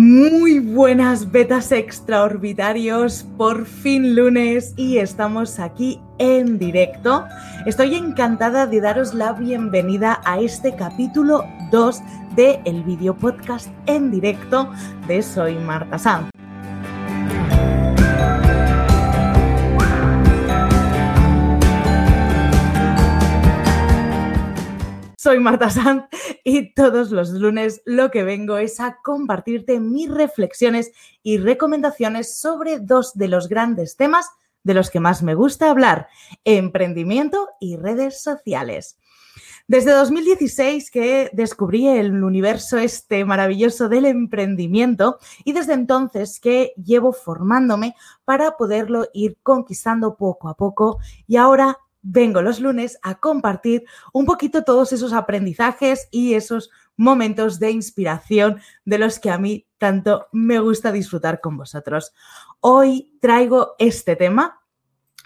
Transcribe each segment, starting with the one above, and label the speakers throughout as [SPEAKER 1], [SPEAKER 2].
[SPEAKER 1] Muy buenas betas extraorbitarios, por fin lunes y estamos aquí en directo. Estoy encantada de daros la bienvenida a este capítulo 2 de el video podcast en directo de Soy Marta Sanz. Soy Marta Sanz y todos los lunes lo que vengo es a compartirte mis reflexiones y recomendaciones sobre dos de los grandes temas de los que más me gusta hablar, emprendimiento y redes sociales. Desde 2016 que descubrí el universo este maravilloso del emprendimiento y desde entonces que llevo formándome para poderlo ir conquistando poco a poco y ahora vengo los lunes a compartir un poquito todos esos aprendizajes y esos momentos de inspiración de los que a mí tanto me gusta disfrutar con vosotros. Hoy traigo este tema,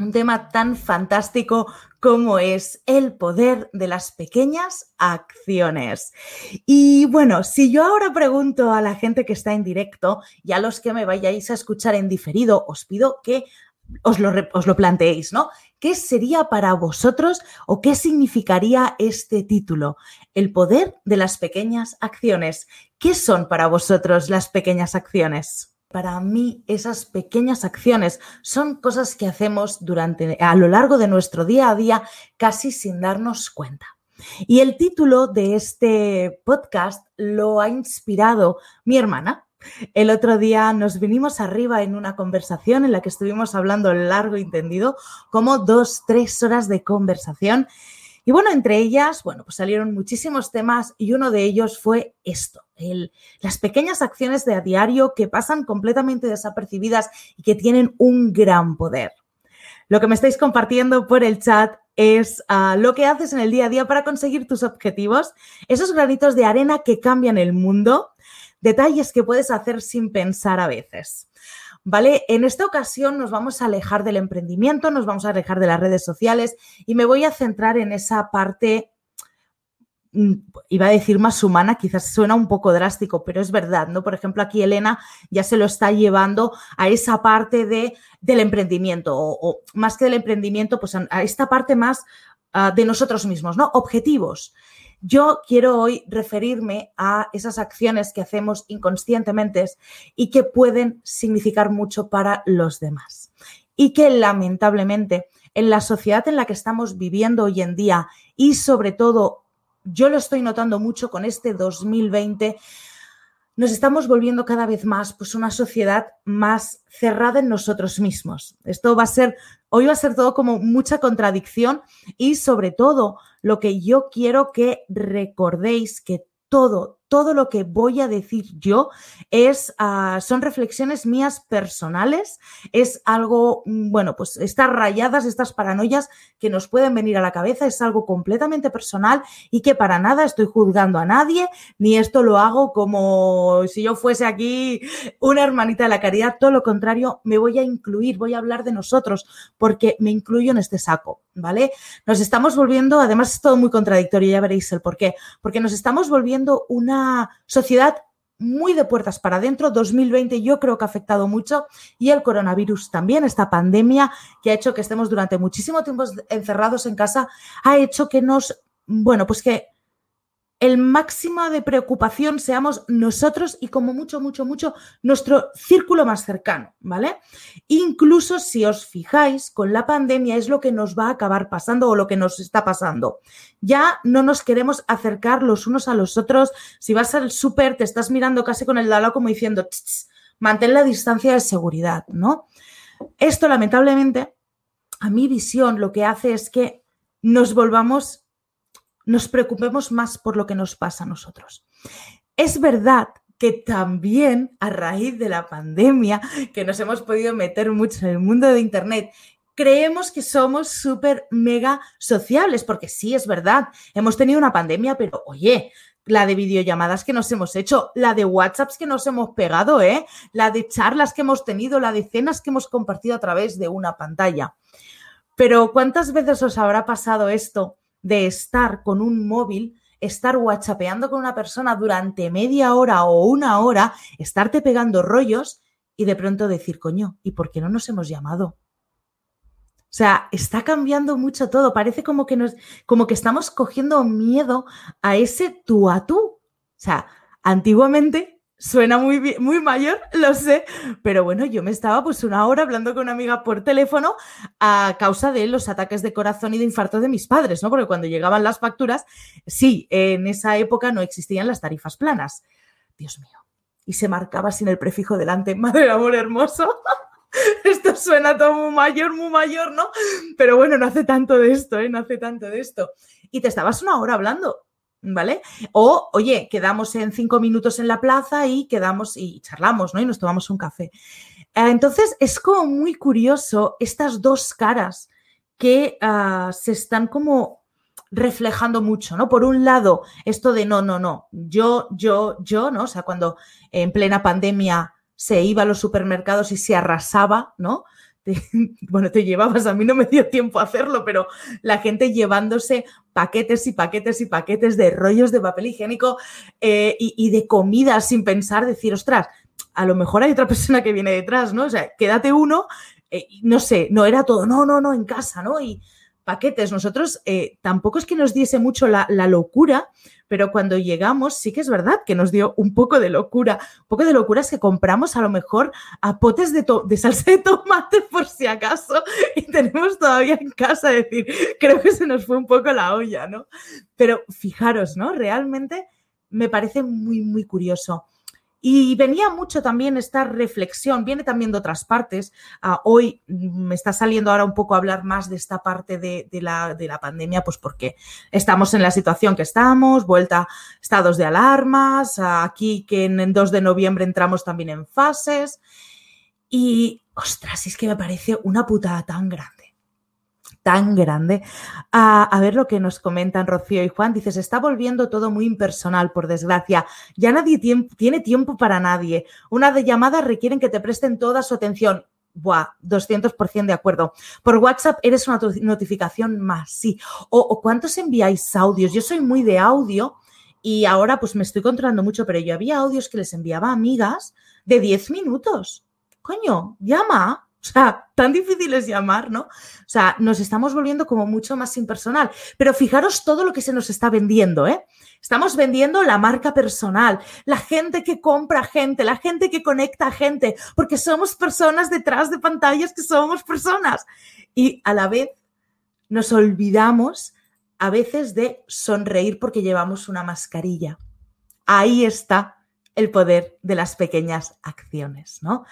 [SPEAKER 1] un tema tan fantástico como es el poder de las pequeñas acciones. Y bueno, si yo ahora pregunto a la gente que está en directo y a los que me vayáis a escuchar en diferido, os pido que os lo, os lo planteéis, ¿no? ¿Qué sería para vosotros o qué significaría este título? El poder de las pequeñas acciones. ¿Qué son para vosotros las pequeñas acciones? Para mí, esas pequeñas acciones son cosas que hacemos durante, a lo largo de nuestro día a día casi sin darnos cuenta. Y el título de este podcast lo ha inspirado mi hermana, el otro día nos vinimos arriba en una conversación en la que estuvimos hablando largo y tendido, como dos, tres horas de conversación. Y bueno, entre ellas, bueno, pues salieron muchísimos temas y uno de ellos fue esto, las pequeñas acciones de a diario que pasan completamente desapercibidas y que tienen un gran poder. Lo que me estáis compartiendo por el chat es ah, lo que haces en el día a día para conseguir tus objetivos, esos granitos de arena que cambian el mundo detalles que puedes hacer sin pensar a veces. ¿Vale? En esta ocasión nos vamos a alejar del emprendimiento, nos vamos a alejar de las redes sociales y me voy a centrar en esa parte, mm, iba a decir más humana, quizás suena un poco drástico, pero es verdad, ¿no? Por ejemplo, aquí Elena ya se lo está llevando a esa parte de, del emprendimiento o, más que del emprendimiento, pues a, esta parte más ah, de nosotros mismos, ¿no? Objetivos. Yo quiero hoy referirme a esas acciones que hacemos inconscientemente y que pueden significar mucho para los demás. Y que lamentablemente en la sociedad en la que estamos viviendo hoy en día y sobre todo yo lo estoy notando mucho con este 2020, nos estamos volviendo cada vez más pues una sociedad más cerrada en nosotros mismos. Esto va a ser, hoy va a ser todo como mucha contradicción y sobre todo lo que yo quiero que recordéis que todo, todo lo que voy a decir yo es, ah, son reflexiones mías personales, es algo, mm, bueno, pues estas rayadas, estas paranoias que nos pueden venir a la cabeza, es algo completamente personal y que para nada estoy juzgando a nadie, ni esto lo hago como si yo fuese aquí una hermanita de la caridad, todo lo contrario, me voy a incluir, voy a hablar de nosotros, porque me incluyo en este saco, ¿vale? Nos estamos volviendo, además es todo muy contradictorio, ya veréis el por qué, porque nos estamos volviendo una sociedad muy de puertas para adentro. 2020 yo creo que ha afectado mucho y el coronavirus también, esta pandemia que ha hecho que estemos durante muchísimo tiempo encerrados en casa, ha hecho que nos, bueno, pues que el máximo de preocupación seamos nosotros y como mucho, mucho, mucho nuestro círculo más cercano, ¿vale? Incluso si os fijáis, con la pandemia es lo que nos va a acabar pasando o lo que nos está pasando. Ya no nos queremos acercar los unos a los otros. Si vas al súper, te estás mirando casi con el dalo como diciendo, mantén la distancia de seguridad, ¿no? Esto, lamentablemente, a mi visión lo que hace es que nos volvamos nos preocupemos más por lo que nos pasa a nosotros. Es verdad que también a raíz de la pandemia, que nos hemos podido meter mucho en el mundo de Internet, creemos que somos súper mega sociables, porque sí, es verdad, hemos tenido una pandemia, pero oye, la de videollamadas que nos hemos hecho, la de WhatsApps que nos hemos pegado, ¿eh? la de charlas que hemos tenido, la de cenas que hemos compartido a través de una pantalla. Pero ¿cuántas veces os habrá pasado esto de estar con un móvil estar whatsappeando con una persona durante media hora o una hora, estarte pegando rollos y de pronto decir, coño, ¿y por qué no nos hemos llamado? O sea, está cambiando mucho todo. Parece como que nos, como que estamos cogiendo miedo a ese tú a tú. O sea, antiguamente suena muy, muy mayor, lo sé, pero bueno, yo me estaba pues una hora hablando con una amiga por teléfono a causa de los ataques de corazón y de infarto de mis padres, ¿no? Porque cuando llegaban las facturas, sí, en esa época no existían las tarifas planas. Dios mío. Y se marcaba sin el prefijo delante. Madre amor hermoso. esto suena todo muy mayor, muy mayor, ¿no? Pero bueno, no hace tanto de esto, ¿eh? No hace tanto de esto. Y te estabas una hora hablando, ¿vale? O, oye, quedamos en cinco minutos en la plaza y quedamos y charlamos, ¿no? Y nos tomamos un café. Eh, entonces, es como muy curioso estas dos caras que ah, se están como reflejando mucho, ¿no? Por un lado, esto de no, no, no, yo, yo, yo, ¿no? O sea, cuando en plena pandemia se iba a los supermercados y se arrasaba, ¿no? bueno, te llevabas, a mí no me dio tiempo a hacerlo, pero la gente llevándose paquetes y paquetes y paquetes de rollos de papel higiénico eh, y, de comida sin pensar, decir, ostras, a lo mejor hay otra persona que viene detrás, ¿no? O sea, quédate uno, eh, no sé, no era todo, no, no, no, en casa, ¿no? Y paquetes, nosotros eh, tampoco es que nos diese mucho la, la locura, pero cuando llegamos sí que es verdad que nos dio un poco de locura. Un poco de locura es que compramos a lo mejor a potes de, de salsa de tomate por si acaso y tenemos todavía en casa, decir, creo que se nos fue un poco la olla, ¿no? Pero fijaros, ¿no? Realmente me parece muy, muy curioso. Y venía mucho también esta reflexión, viene también de otras partes. Ah, hoy me está saliendo ahora un poco hablar más de esta parte de, la, de, la, pandemia, pues porque estamos en la situación que estamos, vuelta estados de alarmas, aquí que en, en 2 de noviembre entramos también en fases. Y, ostras, es que me parece una putada tan grande tan grande. A, ver lo que nos comentan Rocío y Juan. Dice, se está volviendo todo muy impersonal, por desgracia. Ya nadie tiene tiempo para nadie. Una de llamadas requieren que te presten toda su atención. Buah, 200% de acuerdo. Por WhatsApp eres una notificación más, sí. O, o cuántos enviáis audios. Yo soy muy de audio y ahora pues me estoy controlando mucho, pero yo había audios que les enviaba a amigas de 10 minutos. Coño, llama, o sea, tan difícil es llamar, ¿no? O sea, nos estamos volviendo como mucho más impersonal. Pero fijaros todo lo que se nos está vendiendo, ¿eh? Estamos vendiendo la marca personal, la gente que compra gente, la gente que conecta gente, porque somos personas detrás de pantallas que somos personas. Y a la vez nos olvidamos a veces de sonreír porque llevamos una mascarilla. Ahí está el poder de las pequeñas acciones, ¿no?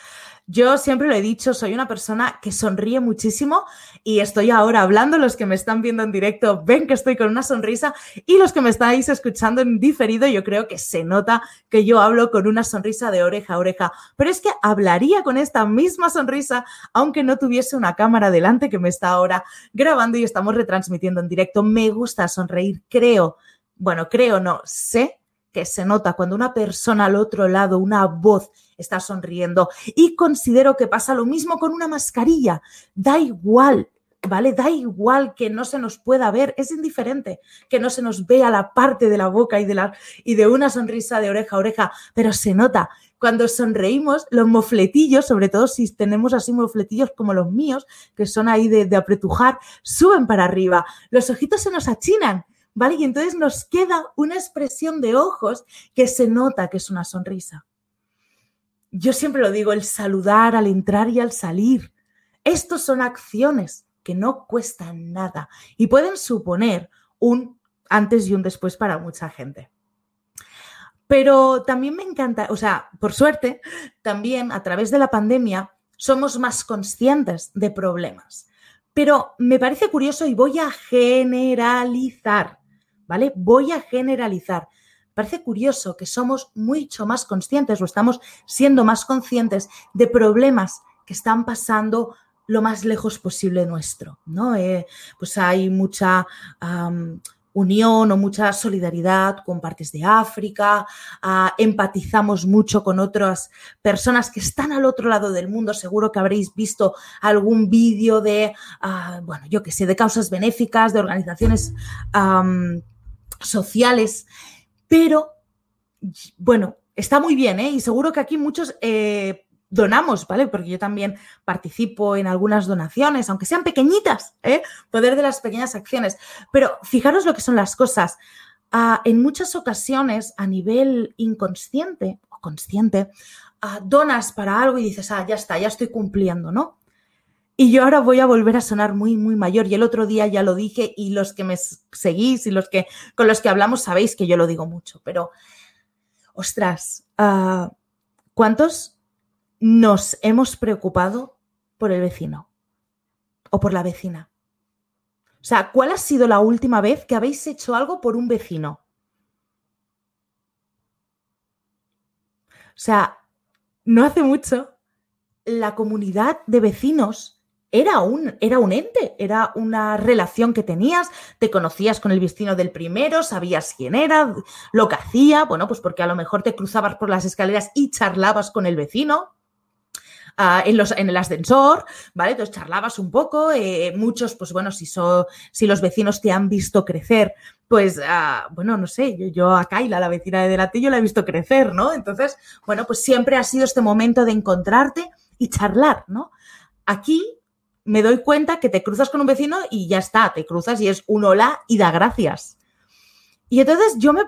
[SPEAKER 1] Yo siempre lo he dicho, soy una persona que sonríe muchísimo y estoy ahora hablando, los que me están viendo en directo ven que estoy con una sonrisa y los que me estáis escuchando en diferido, yo creo que se nota que yo hablo con una sonrisa de oreja a oreja, pero es que hablaría con esta misma sonrisa aunque no tuviese una cámara delante que me está ahora grabando y estamos retransmitiendo en directo. Me gusta sonreír, creo, bueno, creo no, sé que se nota cuando una persona al otro lado, una voz, está sonriendo. Y considero que pasa lo mismo con una mascarilla. Da igual, ¿vale? Da igual que no se nos pueda ver, es indiferente que no se nos vea la parte de la boca y de, la, y de una sonrisa de oreja a oreja, pero se nota. Cuando sonreímos, los mofletillos, sobre todo si tenemos así mofletillos como los míos, que son ahí de, de apretujar, suben para arriba. Los ojitos se nos achinan ¿vale? Y entonces nos queda una expresión de ojos que se nota que es una sonrisa. Yo siempre lo digo, el saludar al entrar y al salir. Estos son acciones que no cuestan nada y pueden suponer un antes y un después para mucha gente. Pero también me encanta, o sea, por suerte, también a través de la pandemia somos más conscientes de problemas. Pero me parece curioso y voy a generalizar. ¿Vale? Voy a generalizar. Parece curioso que somos mucho más conscientes o estamos siendo más conscientes de problemas que están pasando lo más lejos posible nuestro, ¿no? Eh, pues hay mucha unión o mucha solidaridad con partes de África, ah, empatizamos mucho con otras personas que están al otro lado del mundo, seguro que habréis visto algún vídeo de, ah, bueno, yo qué sé, de causas benéficas, de organizaciones sociales, pero bueno, está muy bien, ¿eh? Y seguro que aquí muchos eh, donamos, ¿vale? Porque yo también participo en algunas donaciones, aunque sean pequeñitas, ¿eh? Poder de las pequeñas acciones. Pero fijaros lo que son las cosas. Ah, en muchas ocasiones, a nivel inconsciente o consciente, ah, donas para algo y dices, ah, ya está, ya estoy cumpliendo, ¿no? Y yo ahora voy a volver a sonar muy, muy mayor. Y el otro día ya lo dije y los que me seguís y los que con los que hablamos sabéis que yo lo digo mucho. Pero, ostras, ah, ¿cuántos nos hemos preocupado por el vecino o por la vecina. O sea, ¿cuál ha sido la última vez que habéis hecho algo por un vecino? O sea, no hace mucho, la comunidad de vecinos era un, era un ente, era una relación que tenías, te conocías con el vecino del primero, sabías quién era, lo que hacía, bueno, pues porque a lo mejor te cruzabas por las escaleras y charlabas con el vecino. Ah, en, los, en el ascensor, ¿vale? Entonces charlabas un poco, eh, muchos, pues bueno, si, si los vecinos te han visto crecer, pues, ah, bueno, no sé, yo, yo, a Kaila, la vecina de delante, yo la he visto crecer, ¿no? Entonces, bueno, pues siempre ha sido este momento de encontrarte y charlar, ¿no? Aquí me doy cuenta que te cruzas con un vecino y ya está, te cruzas y es un hola y da gracias. Y entonces yo me,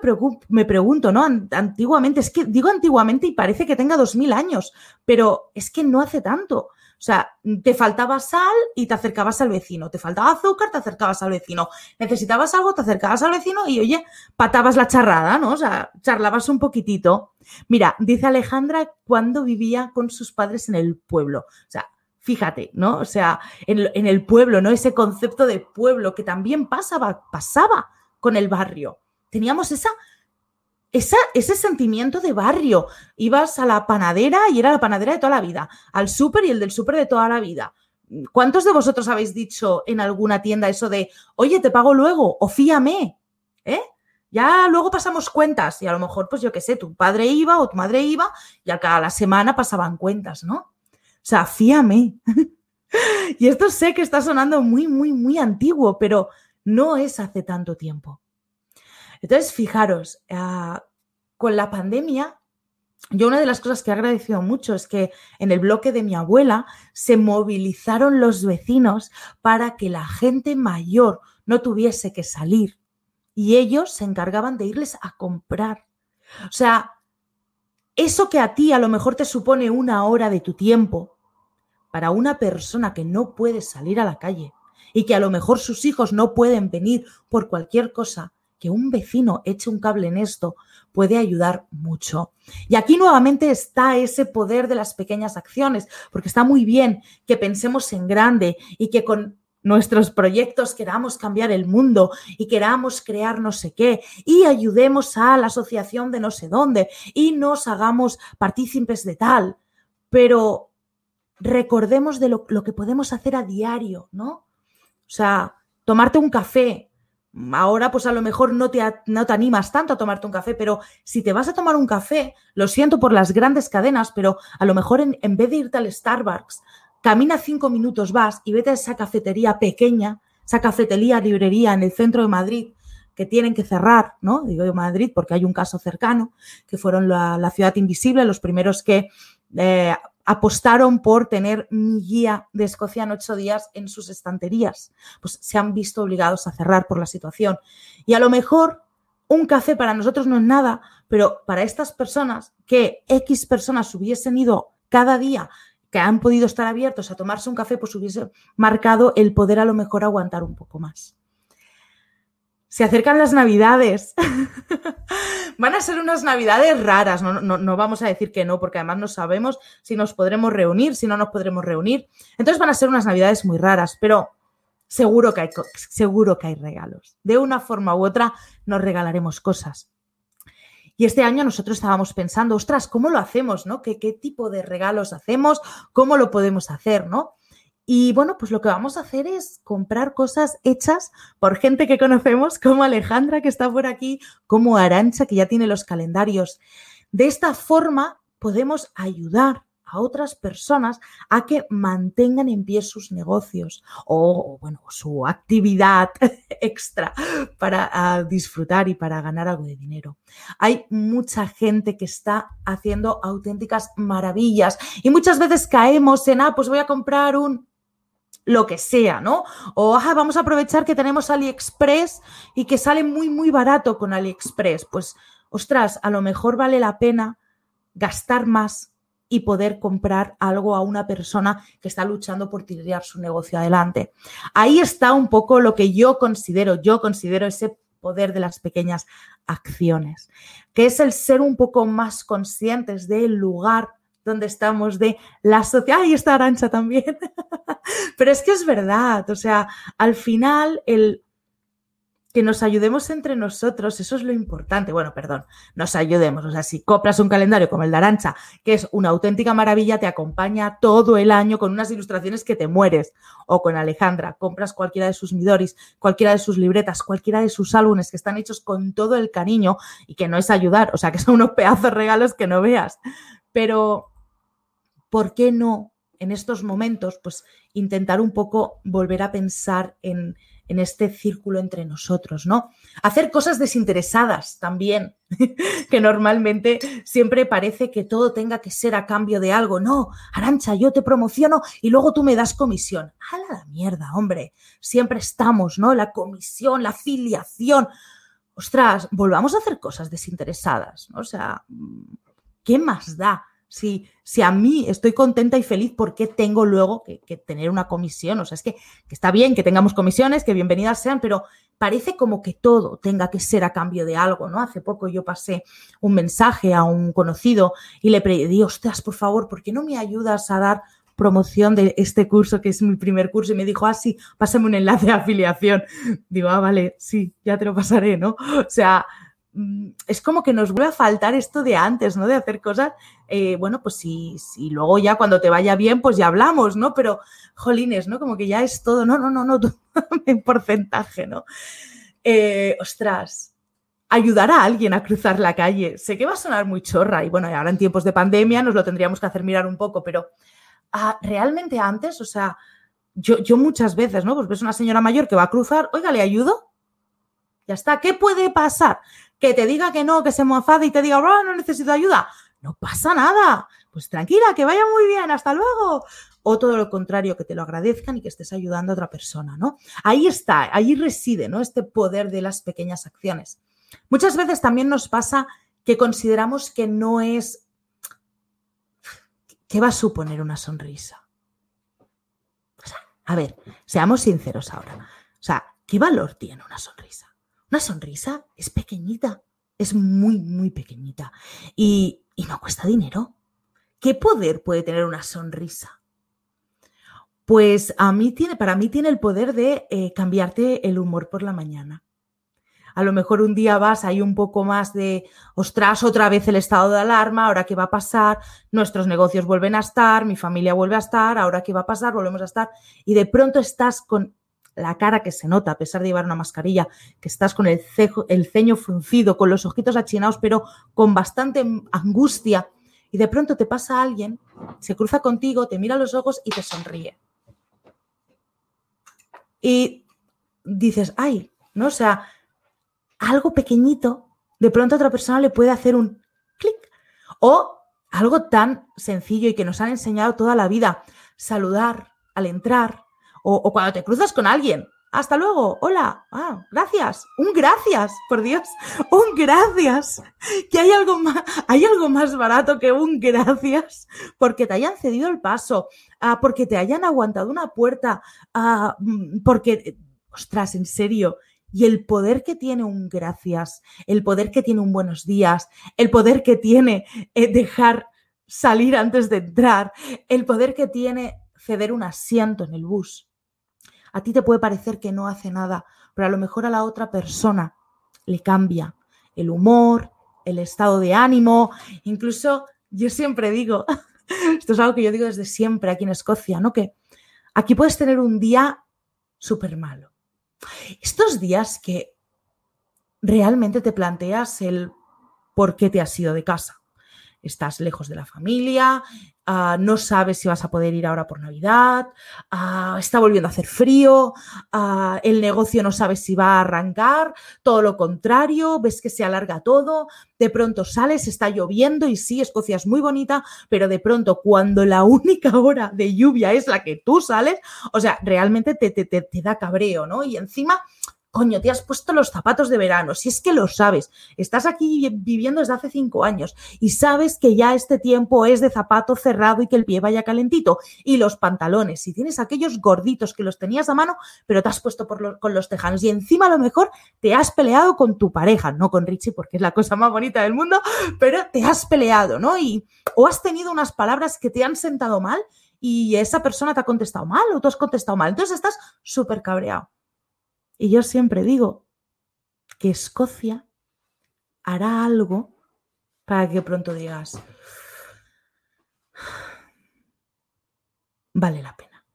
[SPEAKER 1] me pregunto, ¿no? Antiguamente, es que digo antiguamente y parece que tenga dos mil años, pero es que no hace tanto. O sea, te faltaba sal y te acercabas al vecino, te faltaba azúcar, te acercabas al vecino, necesitabas algo, te acercabas al vecino y oye, patabas la charrada, ¿no? O sea, charlabas un poquitito. Mira, dice Alejandra cuando vivía con sus padres en el pueblo. O sea, fíjate, ¿no? O sea, en, el pueblo, ¿no? Ese concepto de pueblo que también pasaba, pasaba con el barrio teníamos esa, esa, ese sentimiento de barrio. Ibas a la panadera y era la panadera de toda la vida, al súper y el del súper de toda la vida. ¿Cuántos de vosotros habéis dicho en alguna tienda eso de, oye, te pago luego o fíame? ¿Eh? Ya luego pasamos cuentas y a lo mejor, pues yo qué sé, tu padre iba o tu madre iba y a cada semana pasaban cuentas, ¿no? O sea, fíame. y esto sé que está sonando muy, muy, muy antiguo, pero no es hace tanto tiempo. Entonces, fijaros, ah, con la pandemia, yo una de las cosas que he agradecido mucho es que en el bloque de mi abuela se movilizaron los vecinos para que la gente mayor no tuviese que salir y ellos se encargaban de irles a comprar. O sea, eso que a ti a lo mejor te supone una hora de tu tiempo, para una persona que no puede salir a la calle y que a lo mejor sus hijos no pueden venir por cualquier cosa, que un vecino eche un cable en esto puede ayudar mucho. Y aquí nuevamente está ese poder de las pequeñas acciones, porque está muy bien que pensemos en grande y que con nuestros proyectos queramos cambiar el mundo y queramos crear no sé qué y ayudemos a la asociación de no sé dónde y nos hagamos partícipes de tal, pero recordemos de lo, lo que podemos hacer a diario, ¿no? O sea, tomarte un café, Ahora, pues a lo mejor no te, no te animas tanto a tomarte un café, pero si te vas a tomar un café, lo siento por las grandes cadenas, pero a lo mejor en, en vez de irte al Starbucks, camina cinco minutos, vas y vete a esa cafetería pequeña, esa cafetería, librería en el centro de Madrid, que tienen que cerrar, ¿no? Digo de Madrid porque hay un caso cercano, que fueron la, la ciudad invisible, los primeros que eh, apostaron por tener mi guía de Escocia en ocho días en sus estanterías. Pues se han visto obligados a cerrar por la situación. Y a lo mejor un café para nosotros no es nada, pero para estas personas, que X personas hubiesen ido cada día, que han podido estar abiertos a tomarse un café, pues hubiese marcado el poder a lo mejor aguantar un poco más. Se acercan las navidades. Van a ser unas navidades raras, no, no, vamos a decir que no, porque además no sabemos si nos podremos reunir, si no nos podremos reunir. Entonces van a ser unas navidades muy raras, pero seguro que hay, seguro que hay regalos. De una forma u otra nos regalaremos cosas. Y este año nosotros estábamos pensando, ostras, ¿cómo lo hacemos? ¿no? ¿Qué, ¿Qué tipo de regalos hacemos? ¿Cómo lo podemos hacer? ¿no? Y bueno, pues lo que vamos a hacer es comprar cosas hechas por gente que conocemos, como Alejandra, que está por aquí, como Arancha, que ya tiene los calendarios. De esta forma podemos ayudar a otras personas a que mantengan en pie sus negocios o, bueno, su actividad extra para disfrutar y para ganar algo de dinero. Hay mucha gente que está haciendo auténticas maravillas y muchas veces caemos en, ah, pues voy a comprar un lo que sea, ¿no? O vamos a aprovechar que tenemos AliExpress y que sale muy, muy barato con AliExpress. Pues, ostras, a lo mejor vale la pena gastar más y poder comprar algo a una persona que está luchando por tirar su negocio adelante. Ahí está un poco lo que yo considero, yo considero ese poder de las pequeñas acciones, que es el ser un poco más conscientes del lugar donde estamos, de la sociedad. ¡Ay, está Arancha también! Pero es que es verdad, o sea, al final el que nos ayudemos entre nosotros, eso es lo importante. Bueno, perdón, nos ayudemos. O sea, si compras un calendario como el de Arancha, que es una auténtica maravilla, te acompaña todo el año con unas ilustraciones que te mueres. O con Alejandra, compras cualquiera de sus Midoris, cualquiera de sus libretas, cualquiera de sus álbumes que están hechos con todo el cariño y que no es ayudar, o sea, que son unos pedazos regalos que no veas. Pero ¿por qué no en estos momentos, pues intentar un poco volver a pensar en, este círculo entre nosotros, ¿no? Hacer cosas desinteresadas también, que normalmente siempre parece que todo tenga que ser a cambio de algo. No, Arancha, yo te promociono y luego tú me das comisión. A la mierda, hombre. Siempre estamos, ¿no? La comisión, la afiliación. Ostras, volvamos a hacer cosas desinteresadas, ¿no? O sea, ¿qué más da? Si, si a mí estoy contenta y feliz, ¿por qué tengo luego que, tener una comisión? O sea, es que, está bien que tengamos comisiones, que bienvenidas sean, pero parece como que todo tenga que ser a cambio de algo, ¿no? Hace poco yo pasé un mensaje a un conocido y le pedí, ostras, por favor, ¿por qué no me ayudas a dar promoción de este curso, que es mi primer curso, y me dijo, ah, sí, pásame un enlace de afiliación. Digo, ah, vale, sí, ya te lo pasaré, ¿no? O sea, es como que nos vuelve a faltar esto de antes, ¿no? De hacer cosas, eh, bueno, pues si, si, luego ya cuando te vaya bien, pues ya hablamos, ¿no? Pero, jolines, ¿no? Como que ya es todo, no, no, no, no, en porcentaje, ¿no? Eh, ostras, ayudar a alguien a cruzar la calle. Sé que va a sonar muy chorra y bueno, ahora en tiempos de pandemia nos lo tendríamos que hacer mirar un poco, pero ah, realmente antes, o sea, yo, yo muchas veces, ¿no? Pues ves una señora mayor que va a cruzar, oiga, ¿le ayudo? Ya está. ¿Qué puede pasar? Que te diga que no, que se enfade y te diga, oh, no necesito ayuda. No pasa nada. Pues tranquila, que vaya muy bien, hasta luego. O todo lo contrario, que te lo agradezcan y que estés ayudando a otra persona, ¿no? Ahí está, ahí reside, ¿no? Este poder de las pequeñas acciones. Muchas veces también nos pasa que consideramos que no es... ¿Qué va a suponer una sonrisa? a ver, seamos sinceros ahora. O sea, ¿qué valor tiene una sonrisa? Una sonrisa es pequeñita, es muy, muy pequeñita y, no cuesta dinero. ¿Qué poder puede tener una sonrisa? Pues a mí tiene, para mí tiene el poder de eh, cambiarte el humor por la mañana. A lo mejor un día vas ahí un poco más de, ostras, otra vez el estado de alarma, ahora qué va a pasar, nuestros negocios vuelven a estar, mi familia vuelve a estar, ahora qué va a pasar, volvemos a estar. Y de pronto estás con la cara que se nota a pesar de llevar una mascarilla, que estás con el, el ceño fruncido, con los ojitos achinados, pero con bastante angustia, y de pronto te pasa alguien, se cruza contigo, te mira los ojos y te sonríe. Y dices, ay, ¿no? O sea, algo pequeñito, de pronto a otra persona le puede hacer un clic. O algo tan sencillo y que nos han enseñado toda la vida, saludar al entrar, o, cuando te cruzas con alguien. Hasta luego, hola, ah, gracias, un gracias, por Dios, un gracias. Que hay algo más, hay algo más barato que un gracias porque te hayan cedido el paso, ah, porque te hayan aguantado una puerta, ah, mm, porque, ostras, en serio, y el poder que tiene un gracias, el poder que tiene un buenos días, el poder que tiene eh, dejar salir antes de entrar, el poder que tiene ceder un asiento en el bus. A ti te puede parecer que no hace nada, pero a lo mejor a la otra persona le cambia el humor, el estado de ánimo, incluso yo siempre digo, esto es algo que yo digo desde siempre aquí en Escocia, ¿no? Que aquí puedes tener un día súper malo. Estos días que realmente te planteas el por qué te has ido de casa. estás lejos de la familia, no sabes si vas a poder ir ahora por Navidad, está volviendo a hacer frío, el negocio no sabes si va a arrancar, todo lo contrario, ves que se alarga todo, de pronto sales, está lloviendo y sí, Escocia es muy bonita, pero de pronto cuando la única hora de lluvia es la que tú sales, o sea, realmente te, te, te da cabreo, ¿no? Y encima coño, te has puesto los zapatos de verano, si es que lo sabes, estás aquí viviendo desde hace cinco años y sabes que ya este tiempo es de zapato cerrado y que el pie vaya calentito, y los pantalones, si tienes aquellos gorditos que los tenías a mano, pero te has puesto por con los tejanos y encima a lo mejor te has peleado con tu pareja, no con Richie porque es la cosa más bonita del mundo, pero te has peleado, ¿no? Y, o has tenido unas palabras que te han sentado mal y esa persona te ha contestado mal o tú has contestado mal, entonces estás súper cabreado. Y yo siempre digo que Escocia hará algo para que pronto digas, vale la pena.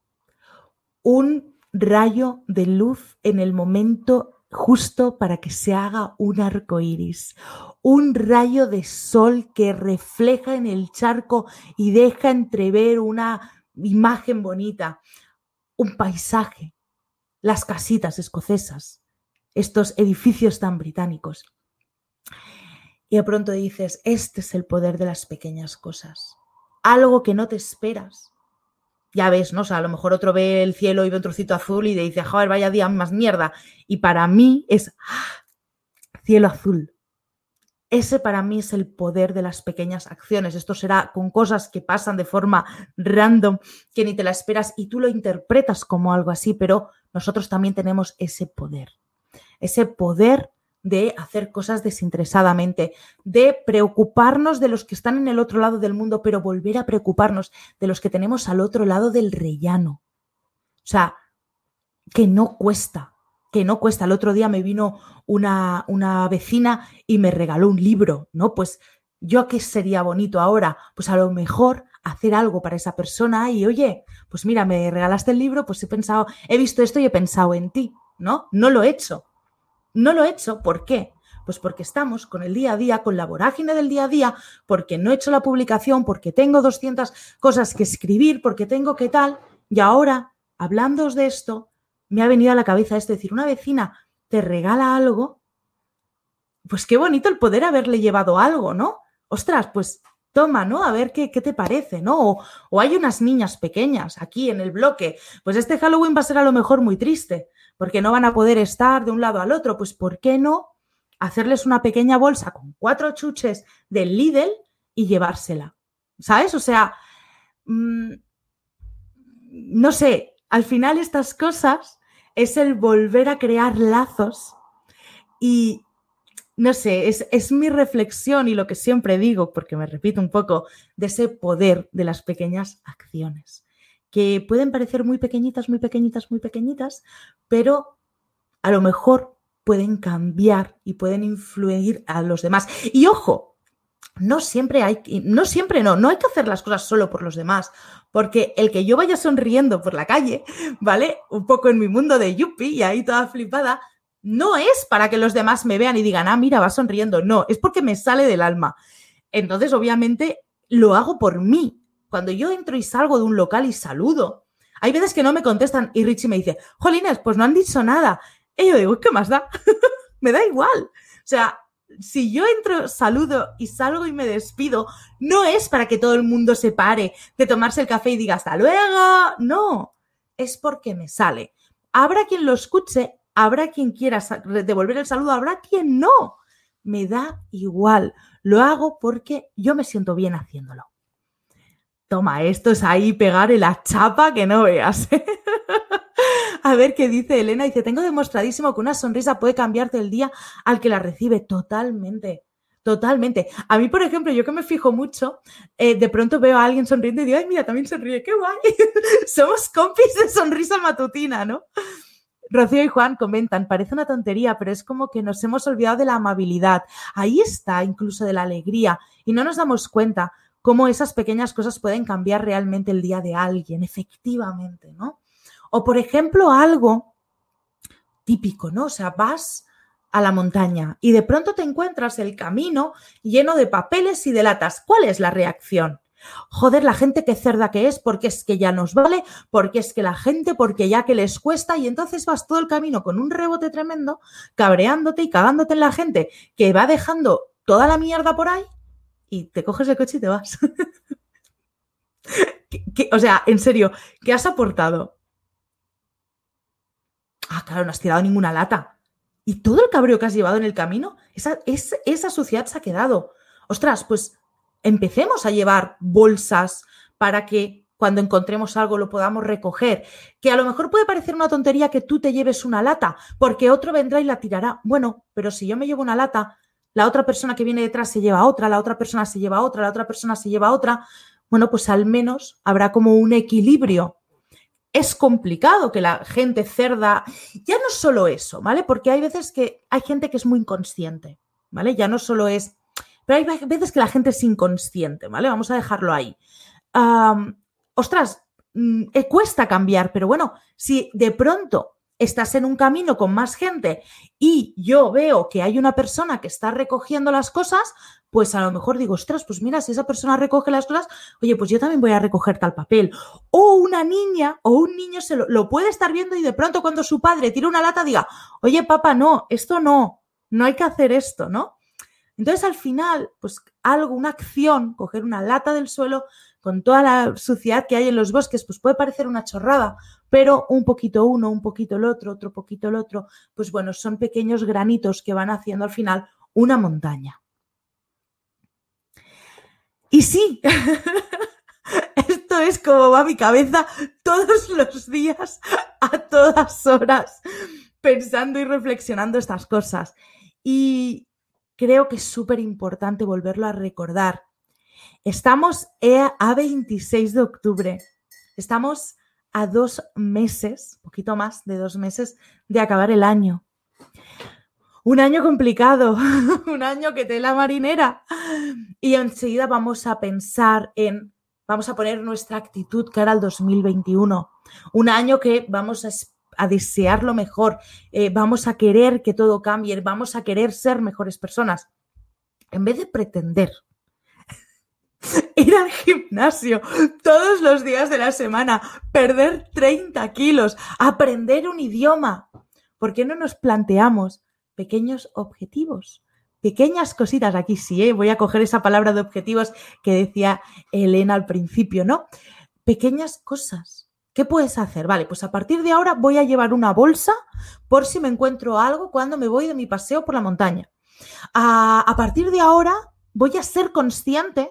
[SPEAKER 1] Un rayo de luz en el momento justo para que se haga un arco iris. Un rayo de sol que refleja en el charco y deja entrever una imagen bonita. Un paisaje las casitas escocesas, estos edificios tan británicos. Y de pronto dices, este es el poder de las pequeñas cosas. Algo que no te esperas. Ya ves, ¿no? O sea, a lo mejor otro ve el cielo y ve un trocito azul y dice, joder, vaya día más mierda. Y para mí es ¡ah! cielo azul. Ese para mí es el poder de las pequeñas acciones. Esto será con cosas que pasan de forma random, que ni te la esperas y tú lo interpretas como algo así, pero nosotros también tenemos ese poder. Ese poder de hacer cosas desinteresadamente, de preocuparnos de los que están en el otro lado del mundo, pero volver a preocuparnos de los que tenemos al otro lado del rellano. O sea, que no cuesta, que no cuesta. El otro día me vino una, una vecina y me regaló un libro, ¿no? Pues yo qué sería bonito ahora, pues a lo mejor hacer algo para esa persona y oye, pues mira, me regalaste el libro, pues he pensado, he visto esto y he pensado en ti, ¿no? No lo he hecho. No lo he hecho, ¿por qué? Pues porque estamos con el día a día, con la vorágine del día a día, porque no he hecho la publicación, porque tengo 200 cosas que escribir, porque tengo que tal, y ahora, hablando de esto, me ha venido a la cabeza esto, decir, una vecina te regala algo, pues qué bonito el poder haberle llevado algo, ¿no? Ostras, pues toma, ¿no? A ver qué, qué te parece, ¿no? O, hay unas niñas pequeñas aquí en el bloque, pues este Halloween va a ser a lo mejor muy triste, porque no van a poder estar de un lado al otro, pues ¿por qué no hacerles una pequeña bolsa con cuatro chuches del Lidl y llevársela? ¿Sabes? O sea, mm, no sé, al final estas cosas es el volver a crear lazos y no sé, es, mi reflexión y lo que siempre digo, porque me repito un poco, de ese poder de las pequeñas acciones, que pueden parecer muy pequeñitas, muy pequeñitas, muy pequeñitas, pero a lo mejor pueden cambiar y pueden influir a los demás. Y ojo, no siempre hay, no siempre no, no hay que hacer las cosas solo por los demás, porque el que yo vaya sonriendo por la calle, ¿vale? Un poco en mi mundo de yuppie y ahí toda flipada, no es para que los demás me vean y digan, ah, mira, va sonriendo, no, es porque me sale del alma. Entonces, obviamente, lo hago por mí. Cuando yo entro y salgo de un local y saludo, hay veces que no me contestan y Richie me dice, Jolines, pues no han dicho nada. Y yo digo, ¿qué más da? me da igual. O sea, si yo entro, saludo y salgo y me despido, no es para que todo el mundo se pare de tomarse el café y diga hasta luego. No, es porque me sale. Habrá quien lo escuche, habrá quien quiera devolver el saludo, habrá quien no. Me da igual. Lo hago porque yo me siento bien haciéndolo. Toma, esto es ahí pegar en la chapa que no veas. A ver qué dice Elena. Dice, tengo demostradísimo que una sonrisa puede cambiarte el día al que la recibe. Totalmente. Totalmente. A mí, por ejemplo, yo que me fijo mucho, eh, de pronto veo a alguien sonriendo y digo, ay, mira, también sonríe, qué guay. Somos compis de sonrisa matutina, ¿no? Rocío y Juan comentan, parece una tontería, pero es como que nos hemos olvidado de la amabilidad. Ahí está, incluso de la alegría, y no nos damos cuenta cómo esas pequeñas cosas pueden cambiar realmente el día de alguien, efectivamente, ¿no? O, por ejemplo, algo típico, ¿no? O sea, vas a la montaña y de pronto te encuentras el camino lleno de papeles y de latas. ¿Cuál es la reacción? Joder, la gente que cerda que es, porque es que ya nos vale, porque es que la gente, porque ya que les cuesta, y entonces vas todo el camino con un rebote tremendo, cabreándote y cagándote en la gente que va dejando toda la mierda por ahí y te coges el coche y te vas. o sea, en serio, ¿qué has aportado? Ah, claro, no has tirado ninguna lata. Y todo el cabreo que has llevado en el camino, esa, esa suciedad se ha quedado. Ostras, pues empecemos a llevar bolsas para que cuando encontremos algo lo podamos recoger. Que a lo mejor puede parecer una tontería que tú te lleves una lata, porque otro vendrá y la tirará. Bueno, pero si yo me llevo una lata, la otra persona que viene detrás se lleva otra, la otra persona se lleva otra, la otra persona se lleva otra. Bueno, pues al menos habrá como un equilibrio. Es complicado que la gente cerda, ya no solo eso, ¿vale? Porque hay veces que hay gente que es muy inconsciente, ¿vale? Ya no solo es pero hay veces que la gente es inconsciente, ¿vale? Vamos a dejarlo ahí. ostras, mm, eh, cuesta cambiar, pero bueno, si de pronto estás en un camino con más gente y yo veo que hay una persona que está recogiendo las cosas, pues a lo mejor digo, ostras, pues mira, si esa persona recoge las cosas, oye, pues yo también voy a recoger tal papel. O una niña o un niño se lo, lo puede estar viendo y de pronto cuando su padre tira una lata diga, oye, papá, no, esto no, no hay que hacer esto, ¿no? Entonces, al final, pues algo, una acción, coger una lata del suelo con toda la suciedad que hay en los bosques, pues puede parecer una chorrada, pero un poquito uno, un poquito el otro, otro poquito el otro, pues bueno, son pequeños granitos que van haciendo al final una montaña. Y sí, esto es como va mi cabeza todos los días, a todas horas, pensando y reflexionando estas cosas. Y, creo que es súper importante volverlo a recordar. Estamos a 26 de octubre. Estamos a dos meses, poquito más de dos meses, de acabar el año. Un año complicado, un año que te la marinera. Y enseguida vamos a pensar en, vamos a poner nuestra actitud cara al 2021. Un año que vamos a a desear lo mejor, eh, vamos a querer que todo cambie, vamos a querer ser mejores personas. En vez de pretender ir al gimnasio todos los días de la semana, perder 30 kilos, aprender un idioma, ¿por qué no nos planteamos pequeños objetivos? Pequeñas cositas, aquí sí, ¿eh? voy a coger esa palabra de objetivos que decía Elena al principio, ¿no? Pequeñas cosas ¿Qué puedes hacer? Vale, pues a partir de ahora voy a llevar una bolsa por si me encuentro algo cuando me voy de mi paseo por la montaña. A, partir de ahora voy a ser consciente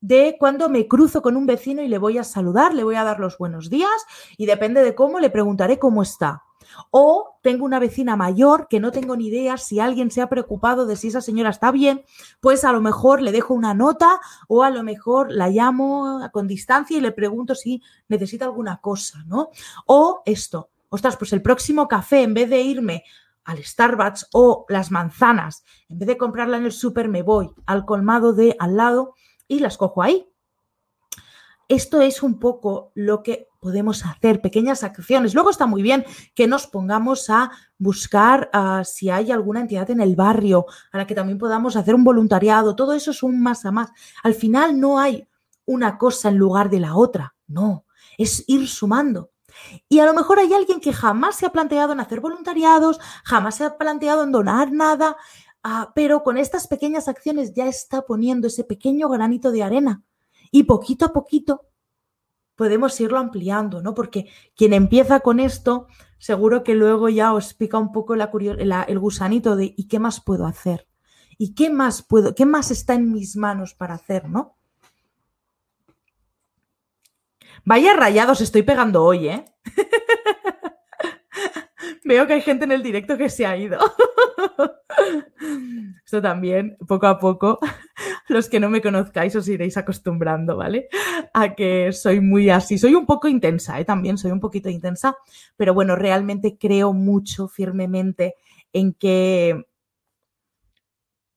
[SPEAKER 1] de cuando me cruzo con un vecino y le voy a saludar, le voy a dar los buenos días y depende de cómo le preguntaré cómo está. O tengo una vecina mayor que no tengo ni idea si alguien se ha preocupado de si esa señora está bien, pues a lo mejor le dejo una nota o a lo mejor la llamo con distancia y le pregunto si necesita alguna cosa, ¿no? O esto, ostras, pues el próximo café, en vez de irme al Starbucks o las manzanas, en vez de comprarla en el súper, me voy al colmado de al lado y las cojo ahí. Esto es un poco lo que podemos hacer, pequeñas acciones. Luego está muy bien que nos pongamos a buscar ah, si hay alguna entidad en el barrio a la que también podamos hacer un voluntariado. Todo eso es un más a más. Al final no hay una cosa en lugar de la otra, no, es ir sumando. Y a lo mejor hay alguien que jamás se ha planteado en hacer voluntariados, jamás se ha planteado en donar nada, ah, pero con estas pequeñas acciones ya está poniendo ese pequeño granito de arena y poquito a poquito podemos irlo ampliando, ¿no? Porque quien empieza con esto, seguro que luego ya os pica un poco la, el gusanito de ¿y qué más puedo hacer? ¿Y qué más puedo, qué más está en mis manos para hacer, ¿no? Vaya rayados estoy pegando hoy, ¿eh? Veo que hay gente en el directo que se ha ido. Esto también, poco a poco, los que no me conozcáis os iréis acostumbrando, ¿vale? A que soy muy así. Soy un poco intensa, ¿eh? También soy un poquito intensa, pero bueno, realmente creo mucho firmemente en que,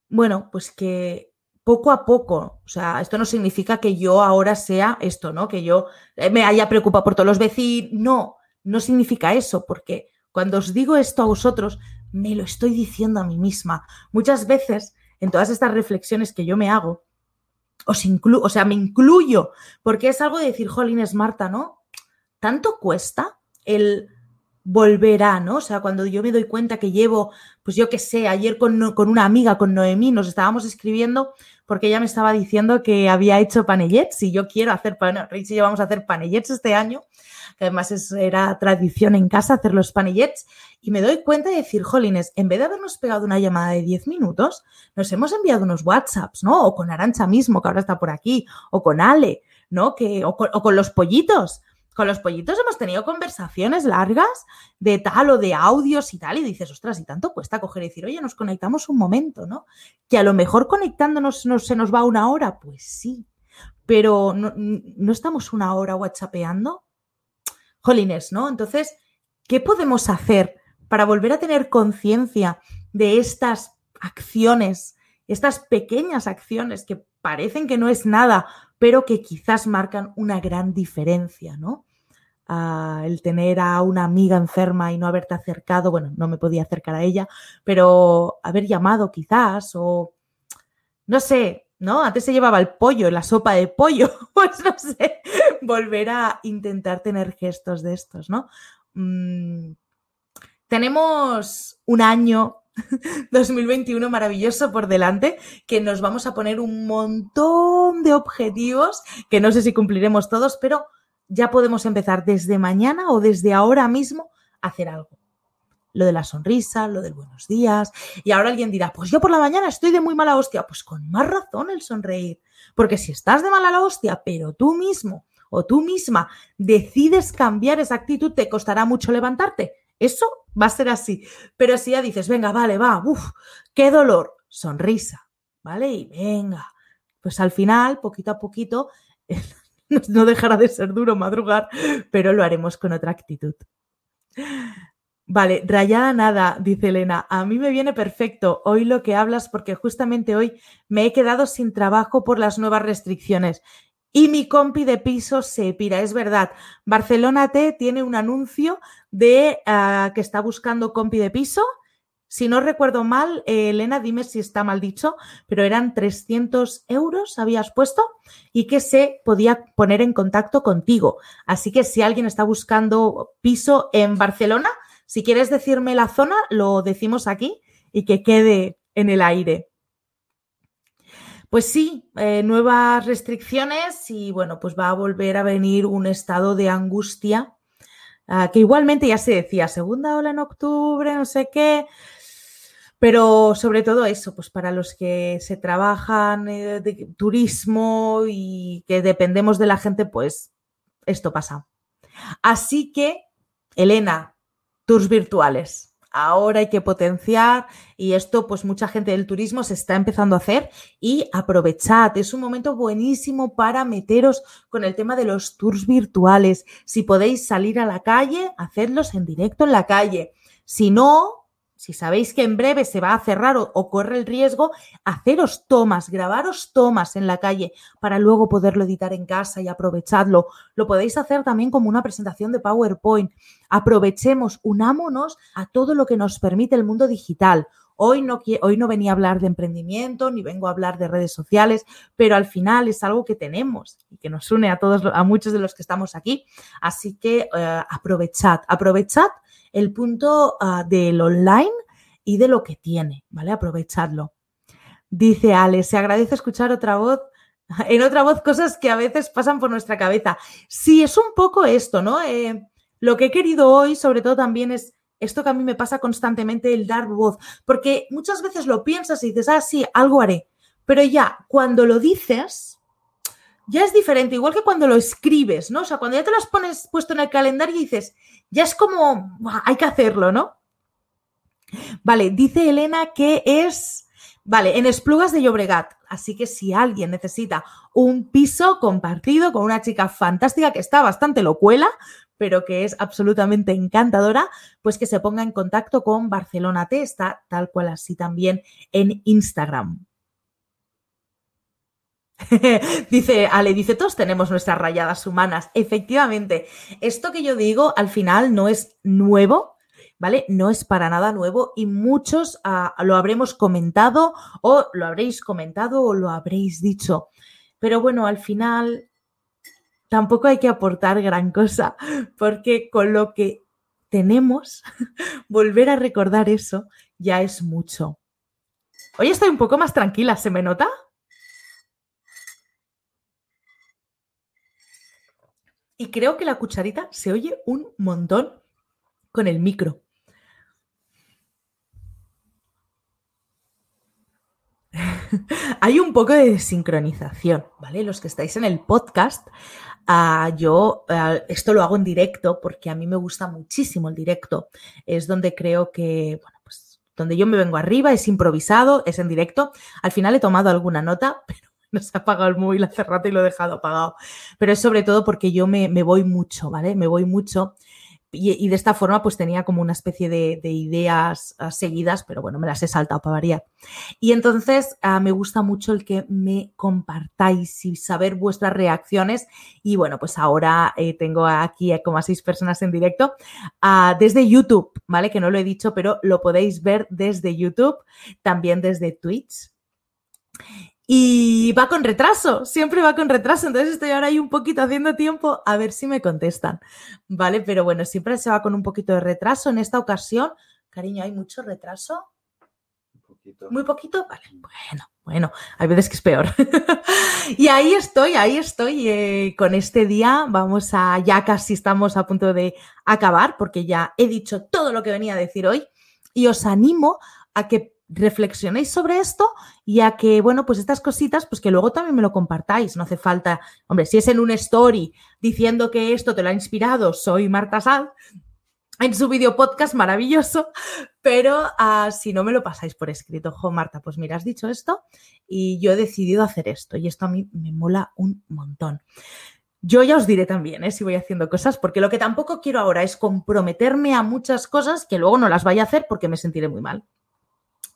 [SPEAKER 1] bueno, pues que poco a poco, o sea, esto no significa que yo ahora sea esto, ¿no? Que yo me haya preocupado por todos los vecinos, no, no significa eso, porque cuando os digo esto a vosotros, me lo estoy diciendo a mí misma. Muchas veces, en todas estas reflexiones que yo me hago, os inclu o sea, me incluyo, porque es algo de decir, jolines, Marta, ¿no? ¿Tanto cuesta el volver a, ¿no? O sea, cuando yo me doy cuenta que llevo, pues yo qué sé, ayer con, con, una amiga, con Noemí, nos estábamos escribiendo porque ella me estaba diciendo que había hecho panellets y yo quiero hacer, bueno, y vamos a hacer panellets este año, que además es, era tradición en casa hacer los panellets, y me doy cuenta de decir, jolines, en vez de habernos pegado una llamada de 10 minutos, nos hemos enviado unos WhatsApps, ¿no? O con Arancha mismo, que ahora está por aquí, o con Ale, ¿no? Que, o con los pollitos con los pollitos hemos tenido conversaciones largas de tal o de audios y tal, y dices, ostras, y tanto cuesta coger y decir, oye, nos conectamos un momento, ¿no? Que a lo mejor conectándonos se nos va una hora, pues sí, pero no, no estamos una hora whatsappeando. Jolines, ¿no? Entonces, ¿qué podemos hacer para volver a tener conciencia de estas acciones, estas pequeñas acciones que parecen que no es nada, pero que quizás marcan una gran diferencia, ¿no? Ah, el tener a una amiga enferma y no haberte acercado, bueno, no me podía acercar a ella, pero haber llamado quizás o, no sé, ¿no? Antes se llevaba el pollo, la sopa de pollo, pues no sé, volver a intentar tener gestos de estos, ¿no? Mm, tenemos un año 2021 maravilloso por delante, que nos vamos a poner un montón de objetivos, que no sé si cumpliremos todos, pero ya podemos empezar desde mañana o desde ahora mismo a hacer algo. Lo de la sonrisa, lo del buenos días. Y ahora alguien dirá, pues yo por la mañana estoy de muy mala hostia. Pues con más razón el sonreír. Porque si estás de mala la hostia, pero tú mismo o tú misma decides cambiar esa actitud, te costará mucho levantarte. Eso va a ser así. Pero si ya dices, venga, vale, va, uff, qué dolor, sonrisa, ¿vale? Y venga, pues al final, poquito a poquito, no dejará de ser duro madrugar, pero lo haremos con otra actitud. Vale, rayada nada, dice Elena. A mí me viene perfecto hoy lo que hablas porque justamente hoy me he quedado sin trabajo por las nuevas restricciones y mi compi de piso se pira. Es verdad, Barcelona T tiene un anuncio de uh, que está buscando compi de piso. Si no recuerdo mal, eh, Elena, dime si está mal dicho, pero eran 300 euros, habías puesto, y que se podía poner en contacto contigo. Así que si alguien está buscando piso en Barcelona, si quieres decirme la zona, lo decimos aquí y que quede en el aire. Pues sí, eh, nuevas restricciones y bueno, pues va a volver a venir un estado de angustia, uh, que igualmente ya se decía, segunda ola en octubre, no sé qué, pero sobre todo eso, pues para los que se trabajan eh, de turismo y que dependemos de la gente, pues esto pasa. Así que, Elena, tours virtuales ahora hay que potenciar y esto pues mucha gente del turismo se está empezando a hacer y aprovechad, es un momento buenísimo para meteros con el tema de los tours virtuales. Si podéis salir a la calle, hacedlos en directo en la calle. Si no, si sabéis que en breve se va a cerrar o, corre el riesgo, haceros tomas, grabaros tomas en la calle para luego poderlo editar en casa y aprovechadlo. Lo podéis hacer también como una presentación de PowerPoint. Aprovechemos, unámonos a todo lo que nos permite el mundo digital. Hoy no, hoy no venía a hablar de emprendimiento, ni vengo a hablar de redes sociales, pero al final es algo que tenemos y que nos une a todos, a muchos de los que estamos aquí. Así que uh, aprovechad, aprovechad el punto uh, del online y de lo que tiene, ¿vale? Aprovechadlo. Dice Ale, se agradece escuchar otra voz, en otra voz cosas que a veces pasan por nuestra cabeza. Sí, es un poco esto, ¿no? Eh, lo que he querido hoy, sobre todo también es esto que a mí me pasa constantemente, el dar voz, porque muchas veces lo piensas y dices, ah, sí, algo haré, pero ya cuando lo dices, ya es diferente, igual que cuando lo escribes, ¿no? O sea, cuando ya te lo has pones puesto en el calendario y dices, ya es como, hay que hacerlo, ¿no? Vale, dice Elena que es, vale, en Esplugas de Llobregat. Así que si alguien necesita un piso compartido con una chica fantástica que está bastante locuela, pero que es absolutamente encantadora, pues que se ponga en contacto con Barcelona T, está tal cual así también en Instagram. dice Ale, dice, todos tenemos nuestras rayadas humanas. Efectivamente, esto que yo digo al final no es nuevo. ¿vale? No es para nada nuevo y muchos ah, lo habremos comentado o lo habréis comentado o lo habréis dicho. Pero bueno, al final tampoco hay que aportar gran cosa, porque con lo que tenemos, volver a recordar eso ya es mucho. Hoy estoy un poco más tranquila, ¿se me nota? Y creo que la cucharita se oye un montón con el micro. Hay un poco de sincronización, ¿vale? Los que estáis en el podcast, ah, yo ah, esto lo hago en directo porque a mí me gusta muchísimo el directo. Es donde creo que, bueno, pues donde yo me vengo arriba, es improvisado, es en directo. Al final he tomado alguna nota, pero no se ha apagado el móvil hace rato y lo he dejado apagado. Pero es sobre todo porque yo me, voy mucho, ¿vale? Me voy mucho. Y, de esta forma, pues tenía como una especie de, ideas ah, seguidas, pero bueno, me las he saltado para variar. Y entonces ah, me gusta mucho el que me compartáis y saber vuestras reacciones. Y bueno, pues ahora eh, tengo aquí como a seis personas en directo ah, desde YouTube, ¿vale? Que no lo he dicho, pero lo podéis ver desde YouTube, también desde Twitch. Y va con retraso, siempre va con retraso. Entonces estoy ahora ahí un poquito haciendo tiempo a ver si me contestan. ¿Vale? Pero bueno, siempre se va con un poquito de retraso. En esta ocasión, cariño, ¿hay mucho retraso? poquito. ¿Muy poquito? Vale, bueno, bueno, hay veces que es peor. y ahí estoy, ahí estoy. Eh, con este día vamos a, ya casi estamos a punto de acabar porque ya he dicho todo lo que venía a decir hoy y os animo a que reflexionéis sobre esto y a que, bueno, pues estas cositas, pues que luego también me lo compartáis. No hace falta, hombre, si es en un story diciendo que esto te lo ha inspirado, soy Marta Sal, en su video podcast maravilloso, pero uh, si no me lo pasáis por escrito, jo, Marta, pues mira, has dicho esto y yo he decidido hacer esto y esto a mí me mola un montón. Yo ya os diré también ¿eh? si voy haciendo cosas, porque lo que tampoco quiero ahora es comprometerme a muchas cosas que luego no las vaya a hacer porque me sentiré muy mal.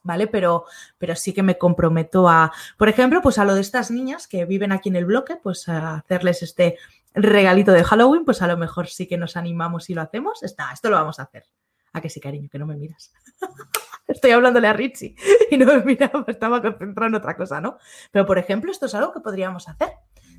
[SPEAKER 1] ¿Vale? Pero, pero sí que me comprometo a, por ejemplo, pues a lo de estas niñas que viven aquí en el bloque, pues a hacerles este regalito de Halloween, pues a lo mejor sí que nos animamos y lo hacemos. Está, esto lo vamos a hacer. ¿A que sí, cariño? Que no me miras. Estoy hablándole a Richie y no me miraba, estaba concentrado en otra cosa, ¿no? Pero, por ejemplo, esto es algo que podríamos hacer.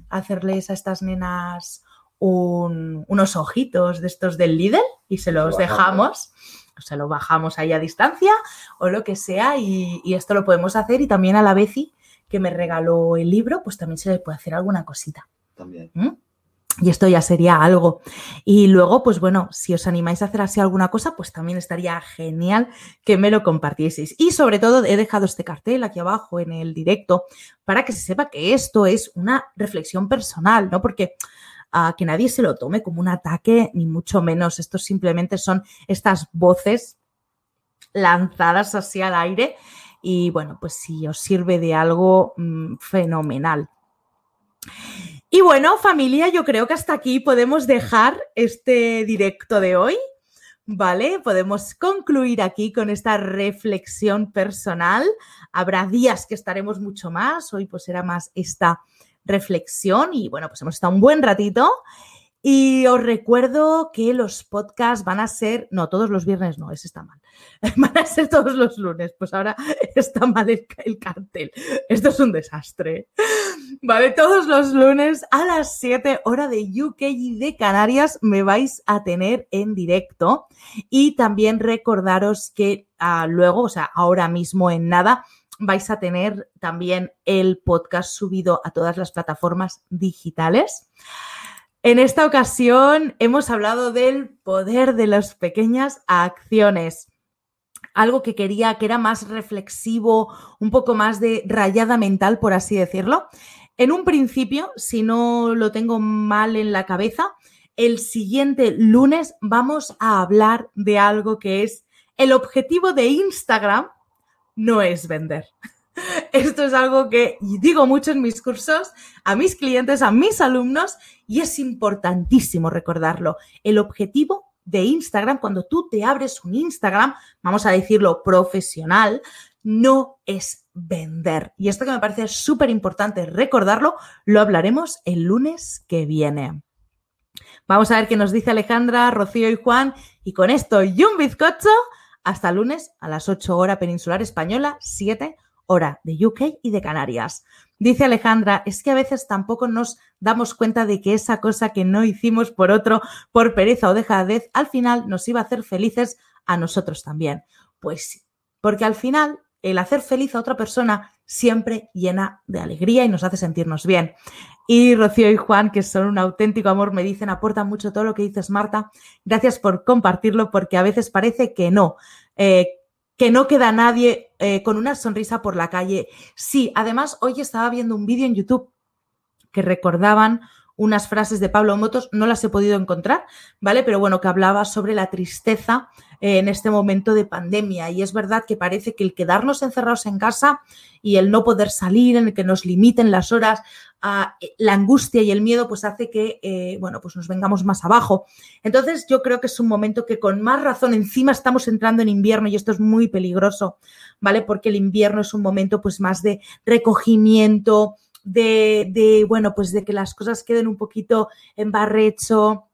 [SPEAKER 1] Hacerles a estas nenas unos ojitos de estos del Lidl y se los dejamos o sea, lo bajamos ahí a distancia o lo que sea y, esto lo podemos hacer y también a la Beci que me regaló el libro, pues también se le puede hacer alguna cosita.
[SPEAKER 2] También.
[SPEAKER 1] ¿Mm? Y esto ya sería algo. Y luego, pues bueno, si os animáis a hacer así alguna cosa, pues también estaría genial que me lo compartieseis. Y sobre todo, he dejado este cartel aquí abajo en el directo para que se sepa que esto es una reflexión personal, ¿no? Porque que nadie se lo tome como un ataque, ni mucho menos. Estos simplemente son estas voces lanzadas así al aire. Y bueno, pues si os sirve de algo mm, fenomenal. Y bueno, familia, yo creo que hasta aquí podemos dejar este directo de hoy. ¿Vale? Podemos concluir aquí con esta reflexión personal. Habrá días que estaremos mucho más. Hoy pues era más esta reflexión y bueno, pues hemos estado un buen ratito. Y os recuerdo que los podcasts van a ser, no, todos los viernes no, ese está mal. Van a ser todos los lunes, pues ahora está mal el, el cartel. Esto es un desastre. Vale, todos los lunes a las 7 hora de UK y de Canarias me vais a tener en directo. Y también recordaros que ah, luego, o sea, ahora mismo en nada, vais a tener también el podcast subido a todas las plataformas digitales. En esta ocasión hemos hablado del poder de las pequeñas acciones. Algo que quería que era más reflexivo, un poco más de rayada mental, por así decirlo. En un principio, si no lo tengo mal en la cabeza, el siguiente lunes vamos a hablar de algo que es el objetivo de Instagram no es vender. Esto es algo que digo mucho en mis cursos, a mis clientes, a mis alumnos, y es importantísimo recordarlo. El objetivo de Instagram, cuando tú te abres un Instagram, vamos a decirlo profesional, no es vender. Y esto que me parece súper importante recordarlo, lo hablaremos el lunes que viene. Vamos a ver qué nos dice Alejandra, Rocío y Juan. Y con esto y un bizcocho, hasta lunes a las 8 horas peninsular española, 7 hora de UK y de Canarias. Dice Alejandra, es que a veces tampoco nos damos cuenta de que esa cosa que no hicimos por otro, por pereza o dejadez, al final nos iba a hacer felices a nosotros también. Pues sí, porque al final el hacer feliz a otra persona siempre llena de alegría y nos hace sentirnos bien. Y Rocío y Juan, que son un auténtico amor, me dicen, aporta mucho todo lo que dices, Marta. Gracias por compartirlo, porque a veces parece que no. Eh, que no queda nadie eh, con una sonrisa por la calle. Sí, además hoy estaba viendo un vídeo en YouTube que recordaban unas frases de Pablo Motos, no las he podido encontrar, ¿vale? Pero bueno, que hablaba sobre la tristeza eh, en este momento de pandemia. Y es verdad que parece que el quedarnos encerrados en casa y el no poder salir, en el que nos limiten las horas, eh, la angustia y el miedo, pues hace que, eh, bueno, pues nos vengamos más abajo. Entonces yo creo que es un momento que con más razón encima estamos entrando en invierno y esto es muy peligroso, ¿vale? Porque el invierno es un momento pues más de recogimiento, de, bueno, pues de que las cosas queden un poquito en barrecho,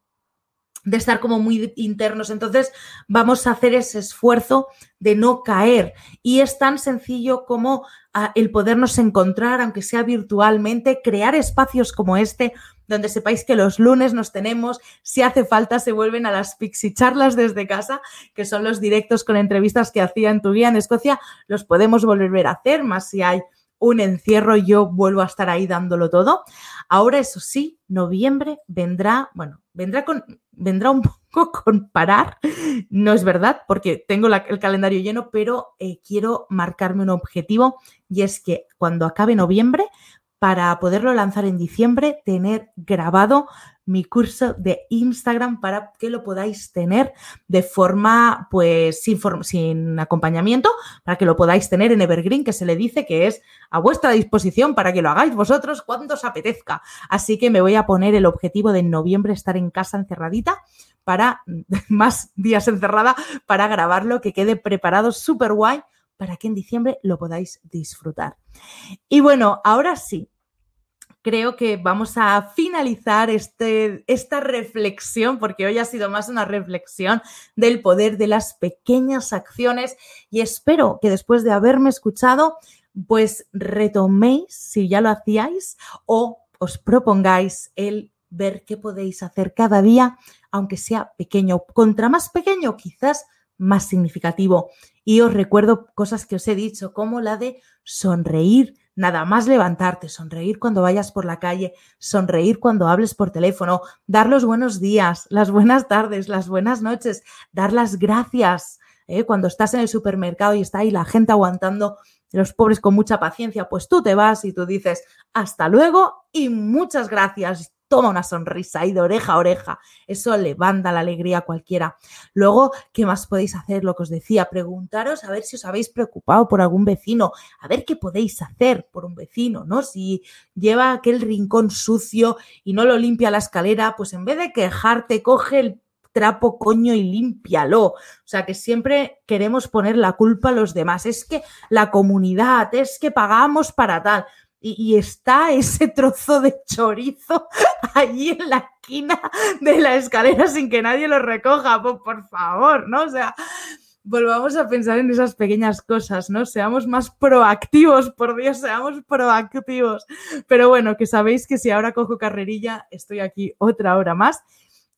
[SPEAKER 1] de estar como muy internos. Entonces, vamos a hacer ese esfuerzo de no caer. Y es tan sencillo como ah, el podernos encontrar, aunque sea virtualmente, crear espacios como este, donde sepáis que los lunes nos tenemos, si hace falta, se vuelven a las pixie charlas desde casa, que son los directos con entrevistas que hacía en tu guía en Escocia, los podemos volver a hacer, más si hay un encierro, yo vuelvo a estar ahí dándolo todo. Ahora, eso sí, noviembre vendrá, bueno, vendrá con, vendrá un poco con parar, no es verdad, porque tengo el calendario lleno, pero eh, quiero marcarme un objetivo y es que cuando acabe noviembre, para poderlo lanzar en diciembre, tener grabado mi curso de Instagram para que lo podáis tener de forma, pues, sin, sin acompañamiento, para que lo podáis tener en Evergreen, que se le dice que es a vuestra disposición para que lo hagáis vosotros cuando os apetezca. Así que me voy a poner el objetivo de en noviembre estar en casa encerradita para más días encerrada para grabarlo, que quede preparado súper guay para que en diciembre lo podáis disfrutar. Y bueno, ahora sí, creo que vamos a finalizar este, esta reflexión, porque hoy ha sido más una reflexión del poder de las pequeñas acciones y espero que después de haberme escuchado, pues retoméis, si ya lo hacíais, o os propongáis el ver qué podéis hacer cada día, aunque sea pequeño. Contra más pequeño, quizás más significativo. Y os recuerdo cosas que os he dicho, como la de sonreír, Nada más levantarte, sonreír cuando vayas por la calle, sonreír cuando hables por teléfono, dar los buenos días, las buenas tardes, las buenas noches, dar las gracias. ¿eh? Cuando estás en el supermercado y está ahí la gente aguantando, los pobres con mucha paciencia, pues tú te vas y tú dices hasta luego y muchas gracias toma una sonrisa ahí de oreja a oreja. Eso levanta la alegría a cualquiera. Luego, ¿qué más podéis hacer? Lo que os decía, preguntaros a ver si os habéis preocupado por algún vecino, a ver qué podéis hacer por un vecino, ¿no? Si lleva aquel rincón sucio y no lo limpia la escalera, pues en vez de quejarte, coge el trapo, coño, y límpialo. O sea, que siempre queremos poner la culpa a los demás. Es que la comunidad, es que pagamos para tal y, está ese trozo de chorizo allí en la esquina de la escalera sin que nadie lo recoja, por, favor, ¿no? O sea, volvamos a pensar en esas pequeñas cosas, ¿no? Seamos más proactivos, por Dios, seamos proactivos. Pero bueno, que sabéis que si ahora cojo carrerilla, estoy aquí otra hora más.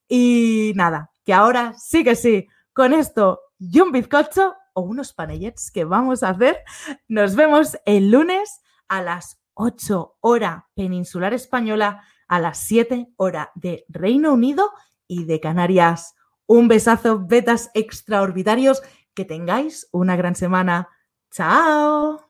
[SPEAKER 1] Y nada, que ahora sí que sí, con esto y un bizcocho o unos panellets que vamos a hacer, nos vemos el lunes a las 8 hora peninsular española a las 7 hora de Reino Unido y de Canarias. Un besazo, betas extraordinarios. Que tengáis una gran semana. ¡Chao!